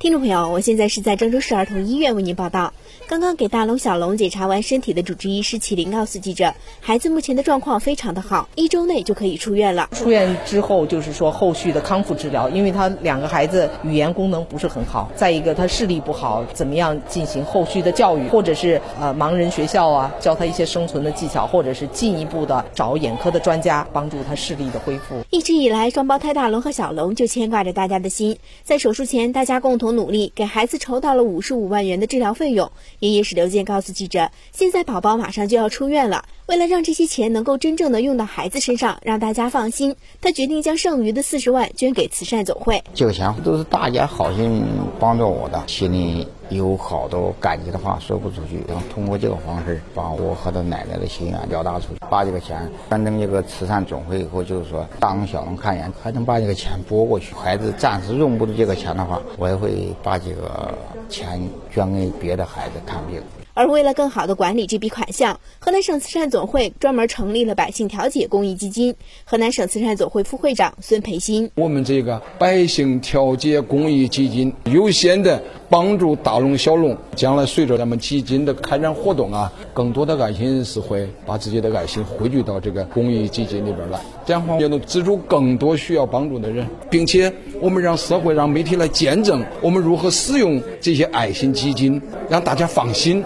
听众朋友，我现在是在郑州市儿童医院为您报道。刚刚给大龙、小龙检查完身体的主治医师祁林告诉记者，孩子目前的状况非常的好，一周内就可以出院了。出院之后就是说后续的康复治疗，因为他两个孩子语言功能不是很好，再一个他视力不好，怎么样进行后续的教育，或者是呃盲人学校啊，教他一些生存的技巧，或者是进一步的找眼科的专家帮助他视力的恢复。一直以来，双胞胎大龙和小龙就牵挂着大家的心，在手术前，大家共同。努力给孩子筹到了五十五万元的治疗费用。爷爷史刘健告诉记者，现在宝宝马上就要出院了，为了让这些钱能够真正的用到孩子身上，让大家放心，他决定将剩余的四十万捐给慈善总会。这个钱都是大家好心帮助我的，心里有好多感激的话说不出去。然后通过这个方式，把我和他奶奶的心愿表达出去，把这个钱捐赠一个慈善总会以后，就是说大龙小龙看一眼，还能把这个钱拨过去。孩子暂时用不着这个钱的话，我也会把这个钱捐给别的孩子看病。而为了更好的管理这笔款项，河南省慈善总会专门成立了百姓调解公益基金。河南省慈善总会副会长孙培新：我们这个百姓调解公益基金，优先的帮助大龙小龙。将来随着咱们基金的开展活动啊，更多的爱心人士会把自己的爱心汇聚到这个公益基金里边来，这样的话也能资助更多需要帮助的人，并且我们让社会、让媒体来见证我们如何使用这些爱心基金，让大家放心。